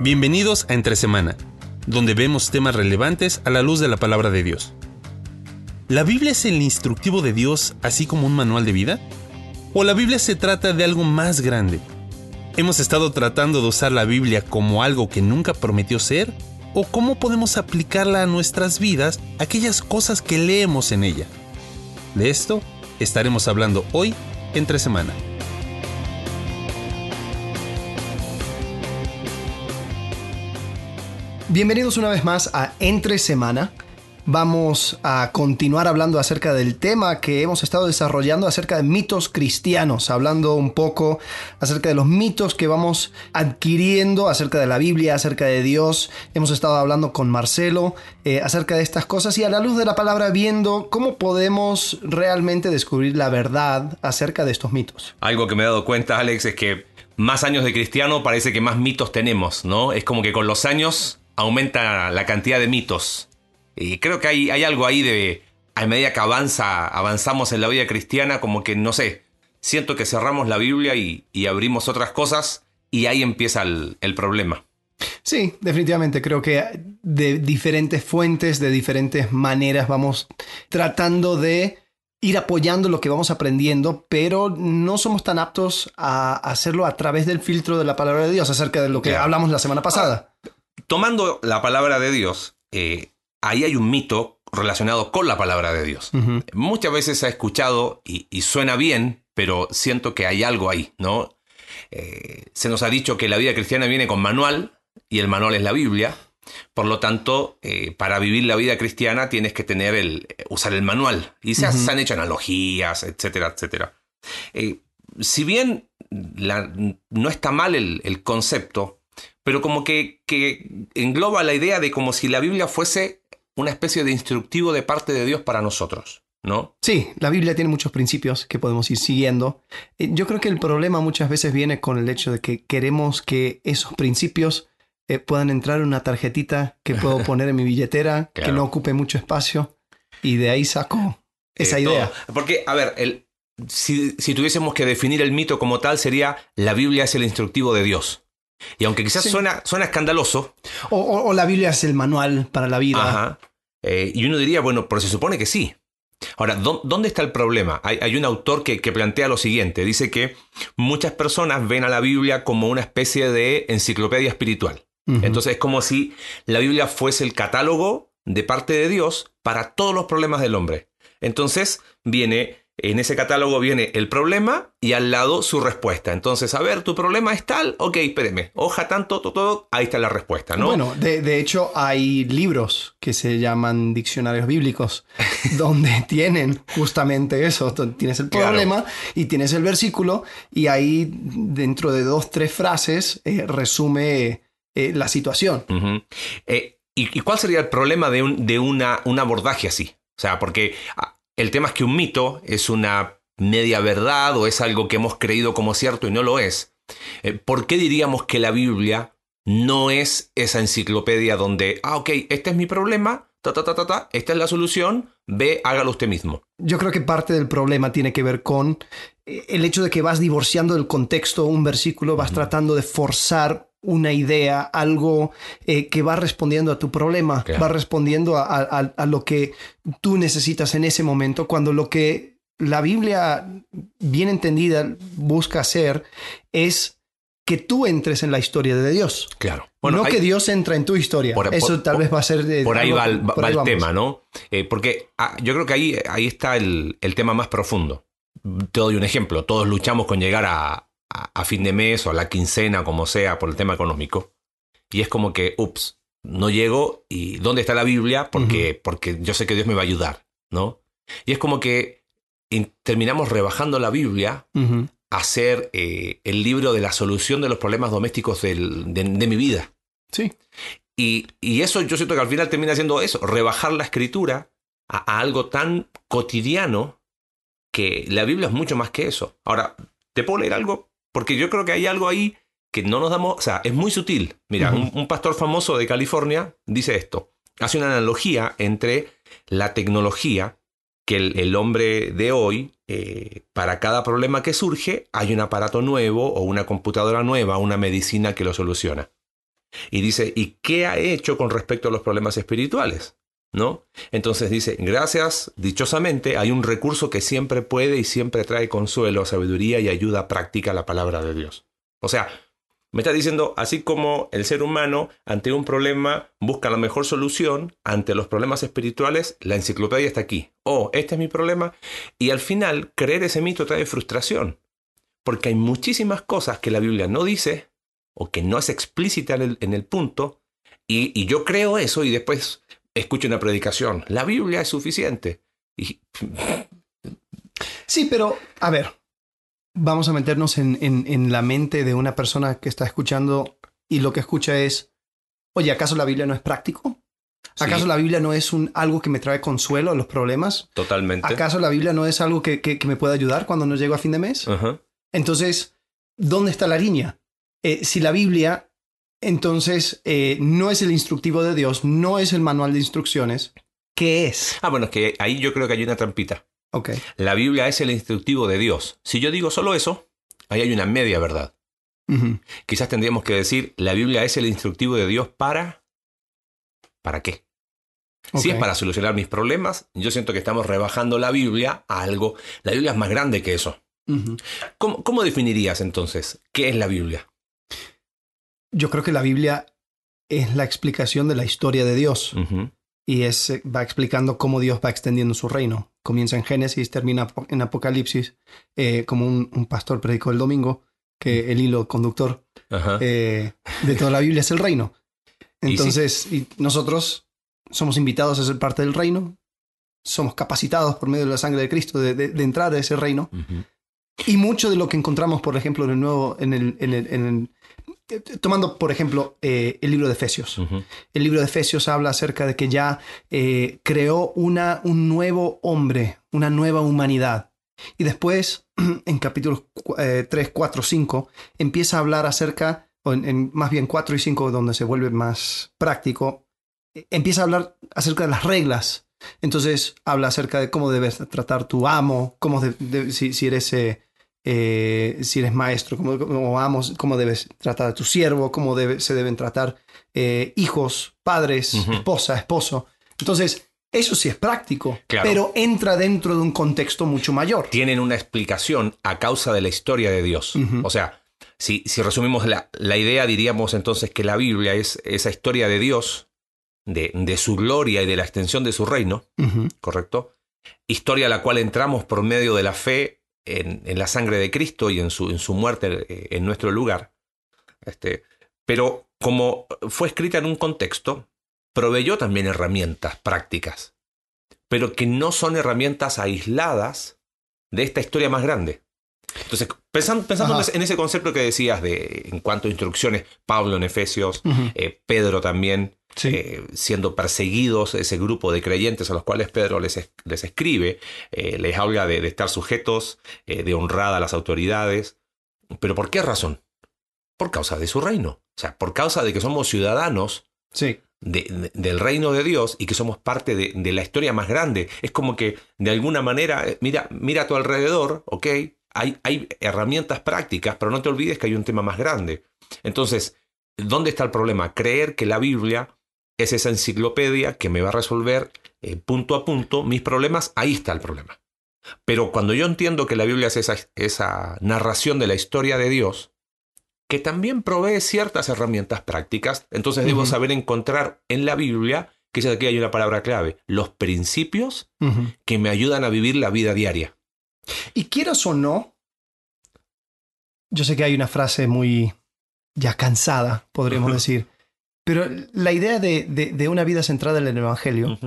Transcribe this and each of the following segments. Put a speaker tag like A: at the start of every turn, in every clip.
A: Bienvenidos a Entre Semana, donde vemos temas relevantes a la luz de la palabra de Dios. ¿La Biblia es el instructivo de Dios así como un manual de vida? ¿O la Biblia se trata de algo más grande? ¿Hemos estado tratando de usar la Biblia como algo que nunca prometió ser? ¿O cómo podemos aplicarla a nuestras vidas, aquellas cosas que leemos en ella? De esto estaremos hablando hoy entre semana.
B: Bienvenidos una vez más a Entre Semana. Vamos a continuar hablando acerca del tema que hemos estado desarrollando acerca de mitos cristianos, hablando un poco acerca de los mitos que vamos adquiriendo acerca de la Biblia, acerca de Dios. Hemos estado hablando con Marcelo eh, acerca de estas cosas y a la luz de la palabra viendo cómo podemos realmente descubrir la verdad acerca de estos mitos.
C: Algo que me he dado cuenta, Alex, es que más años de cristiano parece que más mitos tenemos, ¿no? Es como que con los años aumenta la cantidad de mitos. Y creo que hay, hay algo ahí de, a medida que avanza, avanzamos en la vida cristiana, como que, no sé, siento que cerramos la Biblia y, abrimos otras cosas y ahí empieza el, el problema.
B: Sí, definitivamente. Creo que de diferentes fuentes, de diferentes maneras, vamos tratando de ir apoyando lo que vamos aprendiendo, pero no somos tan aptos a hacerlo a través del filtro de la palabra de Dios, acerca de lo que hablamos la semana pasada.
C: Tomando la palabra de Dios, eh, ahí hay un mito relacionado con la palabra de Dios. Muchas veces se ha escuchado y, suena bien, pero siento que hay algo ahí, ¿no? Eh, se nos ha dicho que la vida cristiana viene con manual y el manual es la Biblia. Por lo tanto, eh, para vivir la vida cristiana tienes que tener el, usar el manual. Y se, han hecho analogías, etcétera, etcétera. si bien no está mal el concepto, pero como que, engloba la idea de como si la Biblia fuese una especie de instructivo de parte de Dios para nosotros. ¿No?
B: Sí, la Biblia tiene muchos principios que podemos ir siguiendo. Eh, yo creo que el problema muchas veces viene con el hecho de que queremos que esos principios eh, puedan entrar en una tarjetita que puedo poner en mi billetera, que no ocupe mucho espacio, y de ahí saco esa idea.
C: Porque, a ver, el, si, tuviésemos que definir el mito como tal, sería la Biblia es el instructivo de Dios. Y aunque quizás suena, suena escandaloso.
B: O, la Biblia es el manual para la vida.
C: Ajá. Eh, y uno diría, bueno, pero se supone que sí. Ahora, ¿dónde está el problema? Hay, un autor que, plantea lo siguiente. Dice que muchas personas ven a la Biblia como una especie de enciclopedia espiritual. Entonces es como si la Biblia fuese el catálogo de parte de Dios para todos los problemas del hombre. Entonces viene en ese catálogo viene el problema y al lado su respuesta. Entonces, a ver, tu problema es tal, ok, espéreme, hoja tanto, todo, todo, ahí está la respuesta, ¿no?
B: Bueno, de, hecho hay libros que se llaman diccionarios bíblicos, donde tienen justamente eso, tienes el problema y tienes el versículo y ahí dentro de dos, tres frases eh, resume eh, la situación.
C: Eh, ¿y, cuál sería el problema de, un, de una, un abordaje así? O sea, porque el tema es que un mito es una media verdad o es algo que hemos creído como cierto y no lo es. Eh, ¿Por qué diríamos que la Biblia no es esa enciclopedia donde, ah, ok, este es mi problema, ta, ta, ta, ta, ta, esta es la solución, ve, hágalo usted mismo?
B: Yo creo que parte del problema tiene que ver con eh, el hecho de que vas divorciando del contexto un versículo, vas tratando de forzar una idea, algo eh, que va respondiendo a tu problema, va respondiendo a, lo que tú necesitas en ese momento, cuando lo que la Biblia, bien entendida, busca hacer es que tú entres en la historia de Dios.
C: Claro.
B: no que Dios entra en tu historia. Eso tal vez va a ser...
C: por ahí va, el, tema, ¿no? Eh, porque ah, yo creo que ahí, ahí está el, el tema más profundo. Te doy un ejemplo. Todos luchamos con llegar a, a, fin de mes o a la quincena, como sea, por el tema económico. Y es como que, ups, no llego y ¿dónde está la Biblia? Porque, porque yo sé que Dios me va a ayudar, ¿no? Y es como que terminamos rebajando la Biblia a ser eh, el libro de la solución de los problemas domésticos de, mi vida.
B: Sí.
C: Y, y, eso yo siento que al final termina siendo eso, rebajar la escritura a, algo tan cotidiano que la Biblia es mucho más que eso. Ahora, ¿te puedo leer algo? Porque yo creo que hay algo ahí que no nos damos, o sea, es muy sutil. Mira, un, pastor famoso de California dice esto, hace una analogía entre la tecnología que el, hombre de hoy, eh, para cada problema que surge, hay un aparato nuevo o una computadora nueva, una medicina que lo soluciona. Y dice, ¿y qué ha hecho con respecto a los problemas espirituales? ¿No? Entonces dice, gracias, dichosamente, hay un recurso que siempre puede y siempre trae consuelo, sabiduría y ayuda práctica a la palabra de Dios. O sea, me está diciendo, así como el ser humano ante un problema busca la mejor solución, ante los problemas espirituales, la enciclopedia está aquí. Oh, este es mi problema. Y al final, creer ese mito trae frustración. Porque hay muchísimas cosas que la Biblia no dice o que no es explícita en el, punto. Y, y, yo creo eso y después escucho una predicación. La Biblia es suficiente. Y...
B: Sí, pero a ver, vamos a meternos en, en, la mente de una persona que está escuchando y lo que escucha es, oye, ¿acaso la Biblia no es práctico? ¿Acaso la Biblia no es un, algo que me trae consuelo a los problemas?
C: Totalmente.
B: ¿Acaso la Biblia no es algo que, que, me puede ayudar cuando no llego a fin de mes? Entonces, ¿dónde está la línea? Eh, si la Biblia, entonces, eh, no es el instructivo de Dios, no es el manual de instrucciones, ¿qué es?
C: Ah, bueno, es que ahí yo creo que hay una trampita.
B: Okay.
C: La Biblia es el instructivo de Dios. Si yo digo solo eso, ahí hay una media verdad. Quizás tendríamos que decir, la Biblia es el instructivo de Dios para... ¿Para qué? Si es para solucionar mis problemas, yo siento que estamos rebajando la Biblia a algo. La Biblia es más grande que eso. ¿Cómo, definirías entonces qué es la Biblia?
B: Yo creo que la Biblia es la explicación de la historia de Dios y es, eh, va explicando cómo Dios va extendiendo su reino. Comienza en Génesis, termina en Apocalipsis, eh, como un, pastor predicó el domingo, que el hilo conductor eh, de toda la Biblia es el reino. Entonces, ¿Y, nosotros somos invitados a ser parte del reino, somos capacitados por medio de la sangre de Cristo de, entrar a ese reino. Y mucho de lo que encontramos, por ejemplo, en el nuevo, en el, en el, eh, tomando por ejemplo eh, el libro de Efesios. El libro de Efesios habla acerca de que ya eh, creó una, un nuevo hombre, una nueva humanidad. Y después, en capítulos 3, 4, 5, empieza a hablar acerca, o en, más bien 4 y 5, donde se vuelve más práctico, empieza a hablar acerca de las reglas. Entonces habla acerca de cómo debes tratar tu amo, cómo si, si, eres eh, si eres maestro, cómo, vamos, cómo debes tratar a tu siervo, cómo se deben tratar eh, hijos, padres, esposa, esposo. Entonces, eso sí es práctico, pero entra dentro de un contexto mucho mayor.
C: Tienen una explicación a causa de la historia de Dios. O sea, si, si resumimos la, la, idea, diríamos entonces que la Biblia es esa historia de Dios, de, de su gloria y de la extensión de su reino, ¿correcto? Historia a la cual entramos por medio de la fe en, la sangre de Cristo y en su, en su muerte eh, en nuestro lugar. Este, pero como fue escrita en un contexto, proveyó también herramientas prácticas, pero que no son herramientas aisladas de esta historia más grande. Entonces, pensando, pensando en ese concepto que decías de en cuanto a instrucciones, Pablo en Efesios, eh, Pedro también, eh, siendo perseguidos ese grupo de creyentes a los cuales Pedro les, les escribe, eh, les habla de, estar sujetos, de honrada a las autoridades. ¿Pero por qué razón? Por causa de su reino. O sea, por causa de que somos ciudadanos
B: sí.
C: del reino de Dios y que somos parte de, la historia más grande. Es como que de alguna manera, mira, mira a tu alrededor, ¿ok? Hay, herramientas prácticas, pero no te olvides que hay un tema más grande. Entonces, ¿dónde está el problema? Creer que la Biblia es esa enciclopedia que me va a resolver eh, punto a punto mis problemas, ahí está el problema. Pero cuando yo entiendo que la Biblia es esa, esa narración de la historia de Dios, que también provee ciertas herramientas prácticas, entonces debo saber encontrar en la Biblia, que es aquí hay una palabra clave, los principios que me ayudan a vivir la vida diaria.
B: Y quieras o no, yo sé que hay una frase muy ya cansada, podríamos decir, pero la idea de, de, una vida centrada en el Evangelio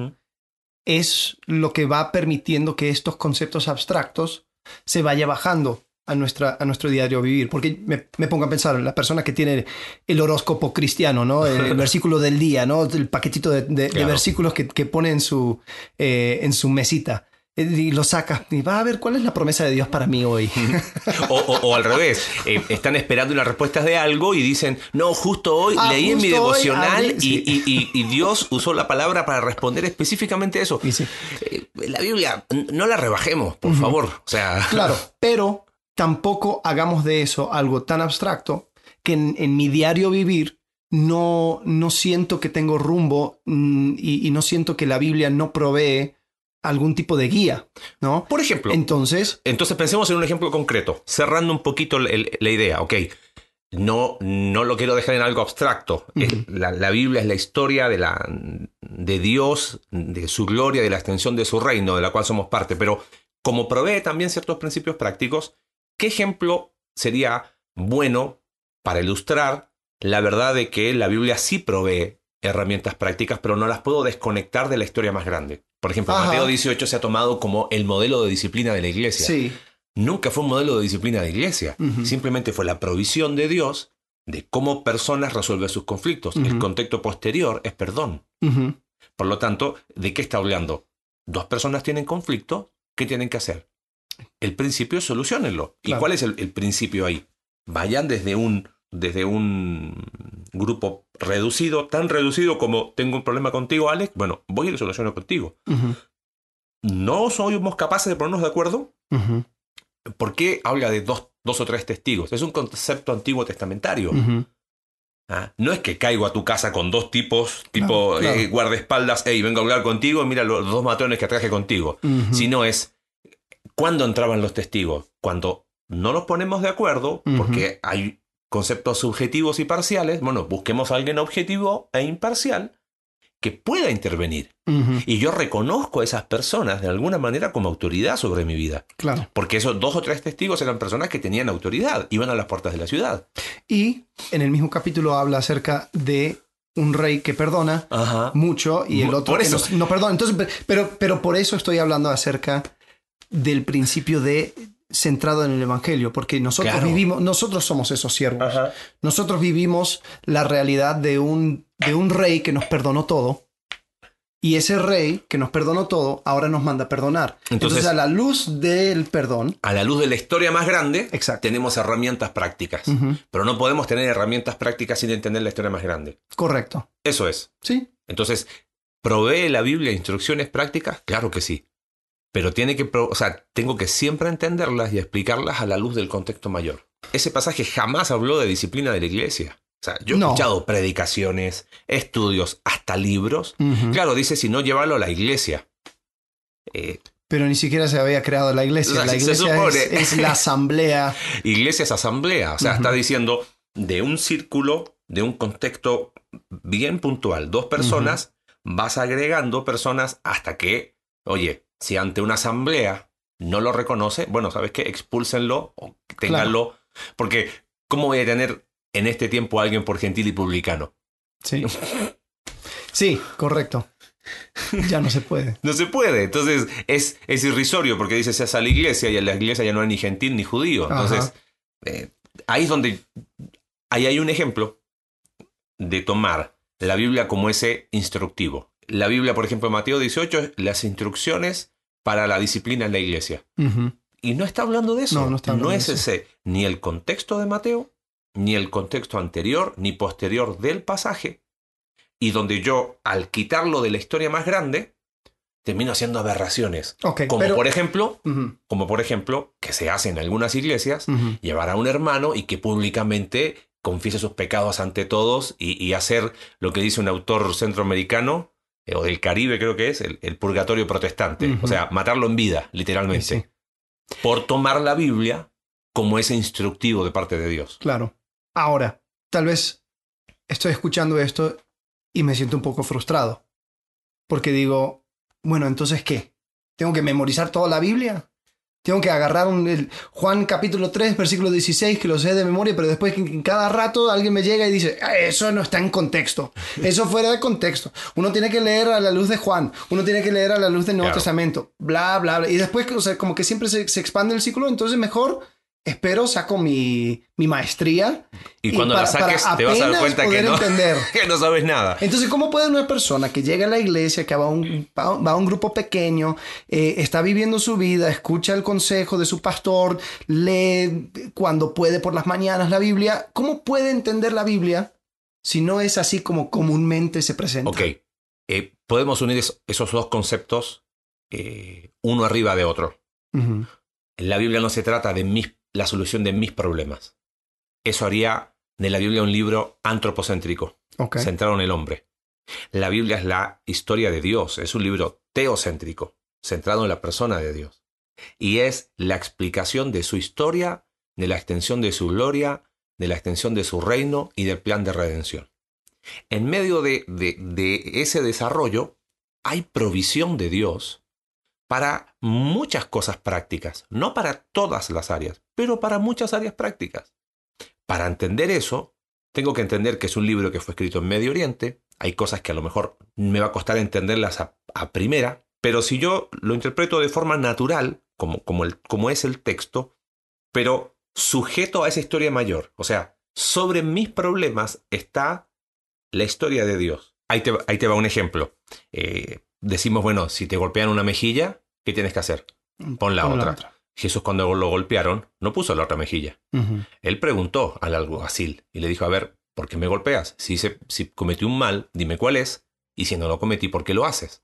B: es lo que va permitiendo que estos conceptos abstractos se vaya bajando a, nuestra, a nuestro diario vivir. Porque me, me, pongo a pensar, la persona que tiene el horóscopo cristiano, ¿no? el, versículo del día, ¿no? el paquetito de, de, versículos que, que pone en su, eh, en su mesita y lo saca y va a ver cuál es la promesa de Dios para mí hoy.
C: o, al revés, eh, están esperando las respuestas de algo y dicen, no, justo hoy ah, leí en mi devocional y, Dios usó la palabra para responder específicamente eso. Eh, la Biblia, no la rebajemos, por favor. O sea...
B: Claro, pero tampoco hagamos de eso algo tan abstracto que en, mi diario vivir no, no siento que tengo rumbo mm, y, y no siento que la Biblia no provee algún tipo de guía, ¿no?
C: Por ejemplo,
B: Entonces,
C: entonces pensemos en un ejemplo concreto, cerrando un poquito el- el- la idea, ok. No, no lo quiero dejar en algo abstracto. La, la Biblia es la historia de, la, de Dios, de su gloria, de la extensión de su reino, de la cual somos parte. Pero como provee también ciertos principios prácticos, ¿qué ejemplo sería bueno para ilustrar la verdad de que la Biblia sí provee herramientas prácticas, pero no las puedo desconectar de la historia más grande? Por ejemplo,
B: Ajá.
C: Mateo 18 se ha tomado como el modelo de disciplina de la iglesia
B: sí,
C: nunca fue un modelo de disciplina de iglesia. Simplemente fue la provisión de Dios de cómo personas resuelven sus conflictos. El contexto posterior es perdón. Por lo tanto, ¿de qué está hablando? Dos personas tienen conflicto, ¿qué tienen que hacer? El principio es solucionenlo. ¿Y cuál es el, el principio ahí? Vayan desde un, desde un grupo reducido, tan reducido como tengo un problema contigo, Alex. Bueno, voy y lo soluciono contigo. ¿No somos capaces de ponernos de acuerdo?
B: ujú,
C: ¿Por qué habla de dos, dos o tres testigos? Es un concepto antiguo testamentario. ¿ah? No es que caigo a tu casa con dos tipos, tipo
B: claro.
C: eh, guardaespaldas, hey, vengo a hablar contigo, mira los dos matones que traje contigo. Sino es, ¿cuándo entraban los testigos? Cuando no nos ponemos de acuerdo, porque hay conceptos subjetivos y parciales, bueno, busquemos a alguien objetivo e imparcial que pueda intervenir. Y yo reconozco a esas personas de alguna manera como autoridad sobre mi vida.
B: Claro.
C: Porque esos dos o tres testigos eran personas que tenían autoridad, iban a las puertas de la ciudad.
B: Y en el mismo capítulo habla acerca de un rey que perdona
C: Ajá.
B: mucho y el otro
C: por
B: que no, no perdona. Entonces, pe- pero, pero por eso estoy hablando acerca del principio de centrado en el evangelio, porque nosotros
C: Claro.
B: vivimos, nosotros somos esos siervos.
C: Ajá.
B: Nosotros vivimos la realidad de un, de un rey que nos perdonó todo. Y ese rey que nos perdonó todo, ahora nos manda a perdonar. Entonces,
C: Entonces-
B: a la luz del perdón,
C: A la luz de la historia más grande,
B: Exacto.
C: tenemos herramientas prácticas. Pero no podemos tener herramientas prácticas sin entender la historia más grande.
B: correcto.
C: Eso es.
B: Sí,
C: Entonces, ¿provee la Biblia instrucciones prácticas? Claro que sí. Pero tiene que, o sea, tengo que siempre entenderlas y explicarlas a la luz del contexto mayor. Ese pasaje jamás habló de disciplina de la iglesia. O sea, yo he
B: No.
C: escuchado predicaciones, estudios, hasta libros. Claro, dice si no llevarlo a la iglesia. Eh,
B: pero ni siquiera se había creado la iglesia.
C: O sea,
B: La iglesia es, es la asamblea.
C: iglesia es asamblea. O sea, está diciendo de un círculo, de un contexto bien puntual, dos personas, vas agregando personas hasta que, oye, si ante una asamblea no lo reconoce, bueno, ¿sabes qué? Expúlsenlo o ténganlo. Porque, ¿cómo voy a tener en este tiempo a alguien por gentil y publicano?
B: Sí. Sí, correcto. Ya no se puede.
C: No se puede. Entonces es, es irrisorio porque dice seas a la iglesia y en la iglesia ya no hay ni gentil ni judío. Entonces eh, ahí es donde ahí hay un ejemplo de tomar la Biblia como ese instructivo. La Biblia, por ejemplo, Mateo 18, es las instrucciones para la disciplina en la iglesia. Y no está hablando de eso.
B: No, no está hablando
C: es
B: de eso.
C: ese ni el contexto de Mateo, ni el contexto anterior, ni posterior del pasaje. Y donde yo, al quitarlo de la historia más grande, termino haciendo aberraciones. Como
B: pero-
C: por ejemplo, como por ejemplo, que se hace en algunas iglesias, llevar a un hermano y que públicamente confiese sus pecados ante todos y, y hacer lo que dice un autor centroamericano, eh, o del Caribe creo que es, el, el purgatorio protestante. O sea, matarlo en vida, literalmente.
B: Sí,
C: Por tomar la Biblia como ese instructivo de parte de Dios.
B: Claro. Ahora, tal vez estoy escuchando esto y me siento un poco frustrado. Porque digo, bueno, entonces, ¿qué? ¿Tengo que memorizar toda la Biblia? Tengo que agarrar un, el Juan capítulo 3, versículo 16, que lo sé de memoria, pero después que en cada rato alguien me llega y dice, "Ah, eso no está en contexto. Eso fuera de contexto. Uno tiene que leer a la luz de Juan, uno tiene que leer a la luz del Nuevo
C: Claro.
B: Testamento, bla, bla, bla. Y después, o sea, como que siempre se, se expande el círculo, entonces mejor espero, saco mi, mi maestría.
C: Y, cuando la saques
B: para
C: te vas a dar cuenta que no,
B: entender.
C: que no sabes nada.
B: Entonces, ¿cómo puede una persona que llega a la iglesia, que va a un, va a un grupo pequeño, eh, está viviendo su vida, escucha el consejo de su pastor, lee cuando puede por las mañanas la Biblia, ¿cómo puede entender la Biblia si no es así como comúnmente se presenta?
C: Ok. Eh, podemos unir es- esos dos conceptos eh, uno arriba de otro. La Biblia no se trata de mis- la solución de mis problemas. Eso haría de la Biblia un libro antropocéntrico. Centrado en el hombre. La Biblia es la historia de Dios, es un libro teocéntrico, centrado en la persona de Dios. Y es la explicación de su historia, de la extensión de su gloria, de la extensión de su reino y del plan de redención. En medio de, de- de ese desarrollo hay provisión de Dios para muchas cosas prácticas, no para todas las áreas, pero para muchas áreas prácticas. Para entender eso, tengo que entender que es un libro que fue escrito en Medio Oriente, hay cosas que a lo mejor me va a costar entenderlas a, primera, pero si yo lo interpreto de forma natural, como, como, es el texto, pero sujeto a esa historia mayor, o sea, sobre mis problemas está la historia de Dios. Ahí te, ahí te va un ejemplo. Eh, decimos, bueno, si te golpean una mejilla, ¿qué tienes que hacer? Pon la
B: Pon
C: otra. Jesús cuando lo golpearon, no puso la otra mejilla.
B: Ujú.
C: Él preguntó al alguacil y le dijo, a ver, ¿por qué me golpeas? Si, cometí un mal, dime cuál es, y si no lo cometí, ¿por qué lo haces?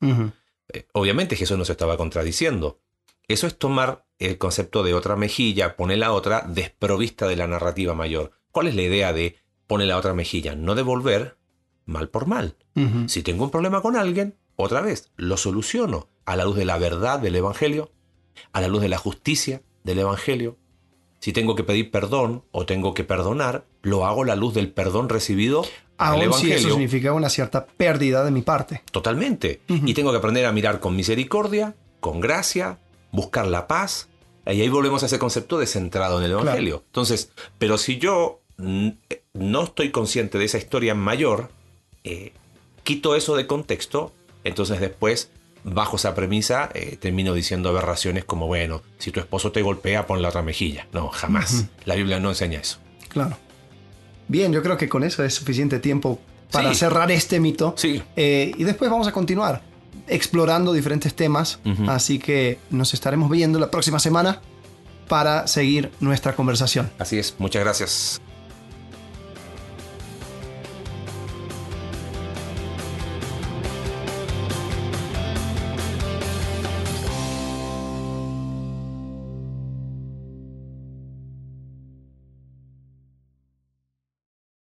C: Eh, obviamente Jesús no se estaba contradiciendo. Eso es tomar el concepto de otra mejilla, pone la otra desprovista de la narrativa mayor. ¿Cuál es la idea de pone la otra mejilla? No devolver mal por mal. Si tengo un problema con alguien, otra vez, lo soluciono a la luz de la verdad del Evangelio, a la luz de la justicia del Evangelio. Si tengo que pedir perdón o tengo que perdonar, lo hago a la luz del perdón recibido
B: Aún si
C: Evangelio.
B: eso significa una cierta pérdida de mi parte.
C: Totalmente. Y tengo que aprender a mirar con misericordia, con gracia, buscar la paz. Y ahí volvemos a ese concepto de centrado en el Evangelio. Entonces, pero si yo eh, no estoy consciente de esa historia mayor, eh, quito eso de contexto, entonces después, bajo esa premisa, eh, termino diciendo aberraciones como, bueno, si tu esposo te golpea, pon la otra mejilla. No, jamás. La Biblia no enseña eso.
B: Claro. Bien, yo creo que con eso es suficiente tiempo para
C: Sí.
B: cerrar este mito.
C: Sí,
B: Eh, y después vamos a continuar explorando diferentes temas. Así que nos estaremos viendo la próxima semana para seguir nuestra conversación.
C: así es. Muchas gracias.